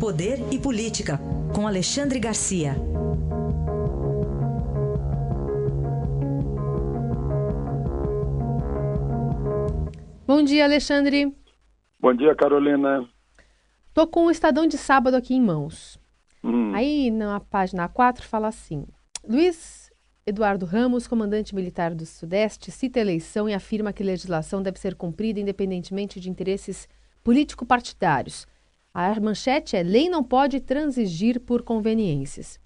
Poder e Política, com Alexandre Garcia. Bom dia, Alexandre. Bom dia, Carolina. Tô com o Estadão de sábado aqui em mãos. Hum. Aí, na página 4, fala assim: Luiz Eduardo Ramos, comandante militar do Sudeste, cita a eleição e afirma que a legislação deve ser cumprida independentemente de interesses político-partidários. A manchete é: lei não pode transigir por conveniências.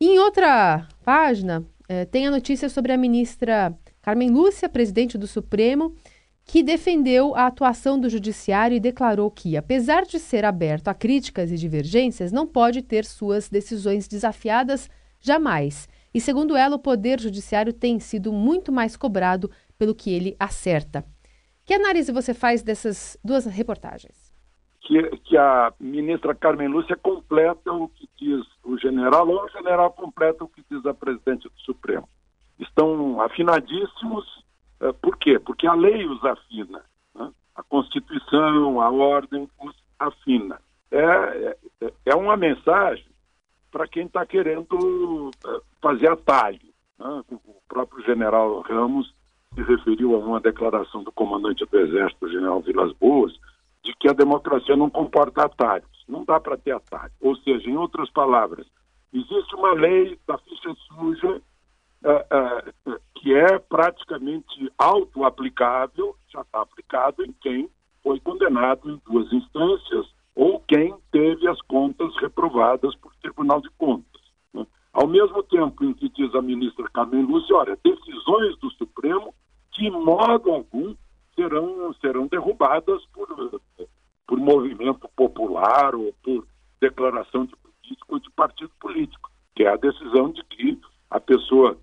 E em outra página, eh, tem a notícia sobre a ministra Carmen Lúcia, presidente do Supremo, que defendeu a atuação do Judiciário e declarou que, apesar de ser aberto a críticas e divergências, não pode ter suas decisões desafiadas jamais. E, segundo ela, o Poder Judiciário tem sido muito mais cobrado pelo que ele acerta. Que análise você faz dessas duas reportagens? Que, que a ministra Carmen Lúcia completa o que diz o general, ou o general completa o que diz a presidente do Supremo. Estão afinadíssimos eh, por quê? Porque a lei os afina, né? a Constituição, a ordem os afina. É, é, é uma mensagem para quem está querendo eh, fazer atalho. Né? O próprio general Ramos se referiu a uma declaração do comandante do Exército, general Vilas Boas, de que a democracia não comporta atalhos. Não dá para ter atalho. Ou seja, em outras palavras, existe uma lei da ficha suja uh, uh, que é praticamente auto-aplicável, já está aplicado em quem foi condenado em duas instâncias ou quem teve as contas reprovadas por Tribunal de Contas. Né? Ao mesmo tempo em que diz a ministra Carmen Lúcia, olha, decisões do Supremo de modo algum serão, serão derrubadas por movimento popular ou por declaração de político ou de partido político, que é a decisão de que a pessoa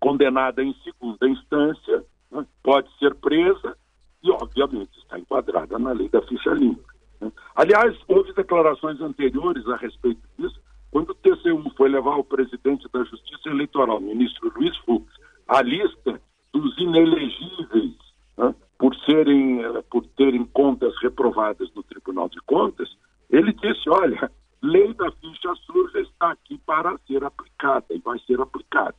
condenada em segunda instância, né, pode ser presa e, obviamente, está enquadrada na lei da ficha limpa. Né. Aliás, houve declarações anteriores a respeito disso, quando o TCU foi levar ao presidente da Justiça Eleitoral, ministro Luiz Fux, a lista dos inelegíveis por serem eh, por terem contas reprovadas no Tribunal de Contas, ele disse, olha, lei da ficha suja está aqui para ser aplicada e vai ser aplicada.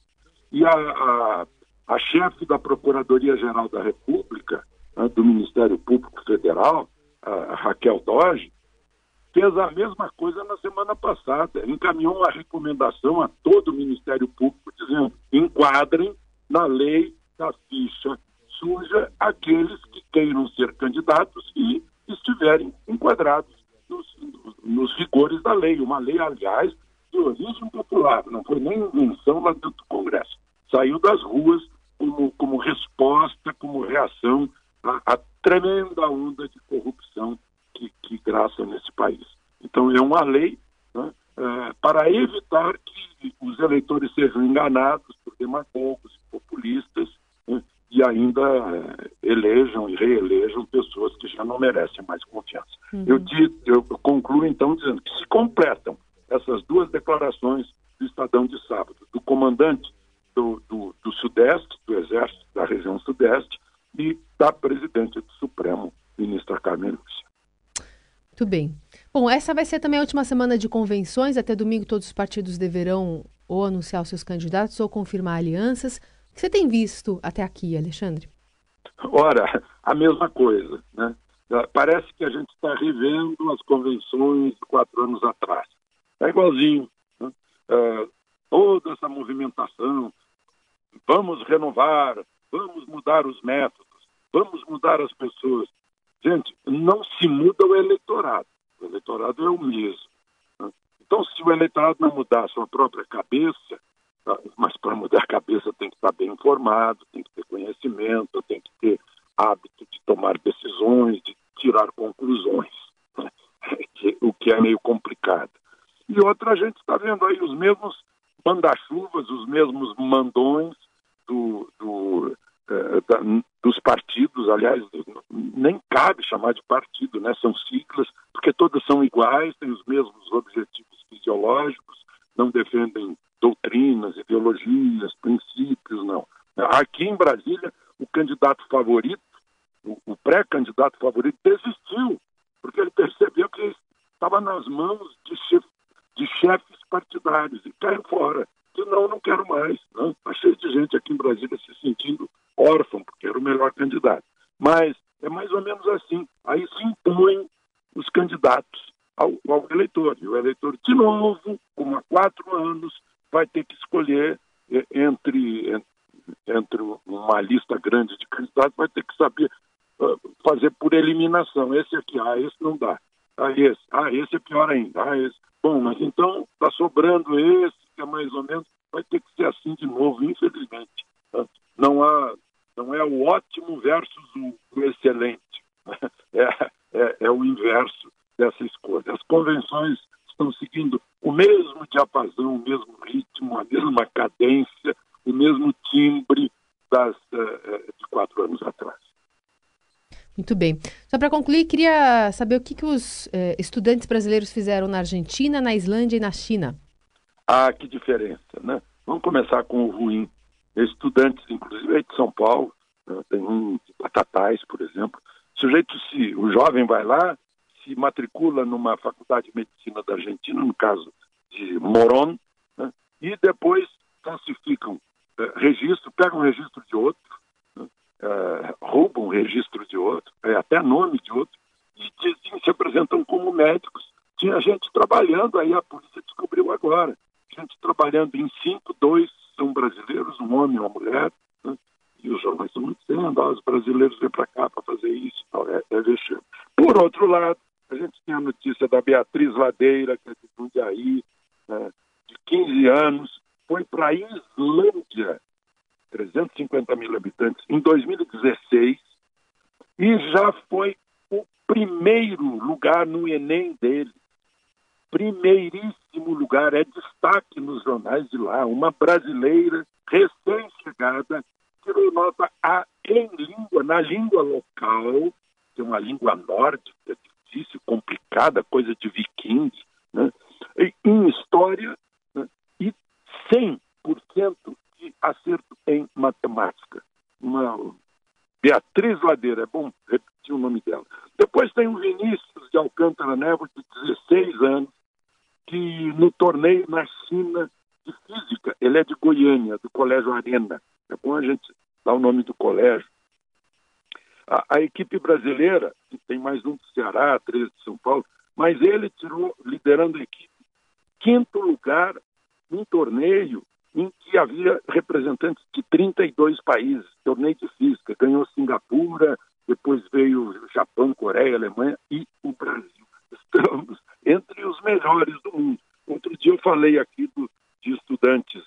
E a, a, a chefe da Procuradoria-Geral da República, né, do Ministério Público Federal, Raquel Doge, fez a mesma coisa na semana passada. Encaminhou uma recomendação a todo o Ministério Público dizendo: enquadrem na lei da ficha suja aqueles que queiram ser candidatos e estiverem enquadrados nos, nos rigores da lei. Uma lei, aliás, de origem popular, não foi nem invenção lá dentro do Congresso saiu das ruas como, como resposta, como reação à, à tremenda onda de corrupção que, que graça nesse país. Então, é uma lei né, é, para evitar que os eleitores sejam enganados por demagogos populistas e ainda é, elejam e reelejam pessoas que já não merecem mais confiança. Uhum. Eu, eu concluo, então, dizendo que se completam essas duas declarações do Estadão de sábado, do comandante do, do, do Sudeste, do Exército da região Sudeste, e da presidente do Supremo, ministra Carmen Lúcia. Muito bem. Bom, essa vai ser também a última semana de convenções. Até domingo todos os partidos deverão ou anunciar os seus candidatos ou confirmar alianças. O que você tem visto até aqui, Alexandre? Ora, a mesma coisa. Né? Parece que a gente está revendo as convenções de quatro anos atrás. É igualzinho. Né? Uh, toda essa movimentação, vamos renovar, vamos mudar os métodos, vamos mudar as pessoas. Gente, não se muda o eleitorado. O eleitorado é o mesmo. Né? Então, se o eleitorado não mudar a sua própria cabeça? Mas para mudar a cabeça tem que estar bem informado, tem que ter conhecimento, tem que ter hábito de tomar decisões, de tirar conclusões, né? o que é meio complicado. E outra, a gente está vendo aí os mesmos manda-chuvas, os mesmos mandões do, do, eh, da, dos partidos, aliás, nem cabe chamar de partido, né? são siglas, porque todas são iguais, têm os mesmos objetivos fisiológicos, não defendem ideologias, princípios, não. Aqui em Brasília, o candidato favorito, o, pré-candidato favorito, desistiu, porque ele percebeu que estava nas mãos de, chef, de chefes partidários e caiu fora. E não, não quero mais. Não. Está cheio de gente aqui em Brasília se sentindo órfão, porque era o melhor candidato. Mas é mais ou menos assim. Aí se impõem os candidatos ao, ao eleitor. E o eleitor, de novo, como há quatro anos, vai ter que escolher eh, entre, entre uma lista grande de candidatos, vai ter que saber uh, fazer por eliminação. Esse aqui, ah, esse não dá. Ah, esse, ah, esse é pior ainda. Ah, esse. Bom, mas então está sobrando esse, que é mais ou menos, vai ter que ser assim de novo, infelizmente. Tá? Não há, não é o ótimo versus o, o excelente. É, é, é o inverso dessa escolha. As convenções estão seguindo o mesmo diapasão, o mesmo ritmo, a mesma cadência, o mesmo timbre das, uh, de quatro anos atrás. Muito bem. Só para concluir, queria saber o que, que os eh, estudantes brasileiros fizeram na Argentina, na Islândia e na China. Ah, que diferença, né? Vamos começar com o ruim. Estudantes, inclusive aí de São Paulo, né? tem um de Batatais, por exemplo. O sujeito, se o jovem vai lá, se matricula numa faculdade de medicina da Argentina, no caso de Moron? E depois falsificam eh, registro, pegam um registro de outro, né? eh, roubam um registro de outro, é, até nome de outro, e dizem, se apresentam como médicos. Tinha gente trabalhando, aí a polícia descobriu agora. Gente trabalhando em cinco, dois são brasileiros, um homem e uma mulher, né? e os jornais estão dizendo, ah, os brasileiros vêm para cá para fazer isso, é, é vexame. Por outro lado, a gente tem a notícia da Beatriz Ladeira, que é de Jundiaí, né, de 15 anos, foi para a Islândia, 350 mil habitantes, em 2016, e já foi o primeiro lugar no Enem dele. Primeiríssimo lugar, é destaque nos jornais de lá. Uma brasileira recém-chegada tirou nota A em língua, na língua local, que é uma língua nórdica, difícil, complicada, coisa de viking, né? em história né? e 100% de acerto em matemática. Uma Beatriz Ladeira, é bom repetir o nome dela. Depois tem o Vinícius de Alcântara Neves, de 16 anos, que no torneio na China de Física, ele é de Goiânia, do Colégio Arena. É bom a gente dar o nome do colégio. A, a, equipe brasileira, tem mais um do Ceará, três de São Paulo, mas ele tirou, liderando a equipe, quinto lugar num torneio em que havia representantes de 32 países, torneio de física. Ganhou Singapura, depois veio Japão, Coreia, Alemanha e o Brasil. Estamos entre os melhores do mundo. Outro dia eu falei aqui do, de estudantes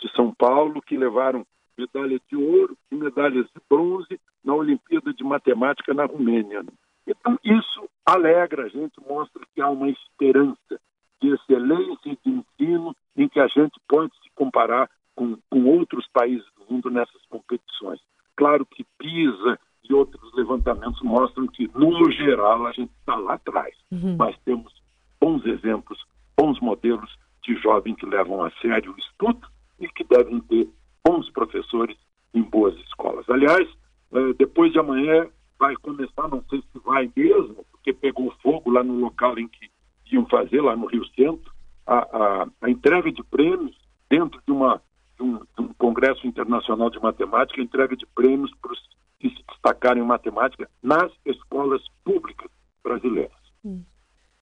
de São Paulo que levaram medalha de ouro e medalhas de bronze na Olimpíada de Matemática na Romênia. Então, isso alegra a gente, mostra que há uma esperança de excelência de ensino em que a gente pode se comparar com, com outros países do mundo nessas competições. Claro que PISA e outros levantamentos mostram que, no geral, a gente está lá atrás, uhum. mas temos bons exemplos, bons modelos de jovens que levam a sério o estudo e que devem ter bons professores em boas escolas. Aliás, eh, depois de amanhã vai começar, não sei se vai mesmo, porque pegou fogo lá no local em que iam fazer, lá no Rio Centro, a, a, a entrega de prêmios dentro de, uma, de, um, de um congresso internacional de matemática, entrega de prêmios para os que se destacarem em matemática nas escolas públicas brasileiras. Hum.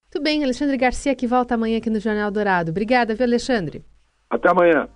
Muito bem, Alexandre Garcia, que volta amanhã aqui no Jornal Dourado. Obrigada, viu, Alexandre? Até amanhã.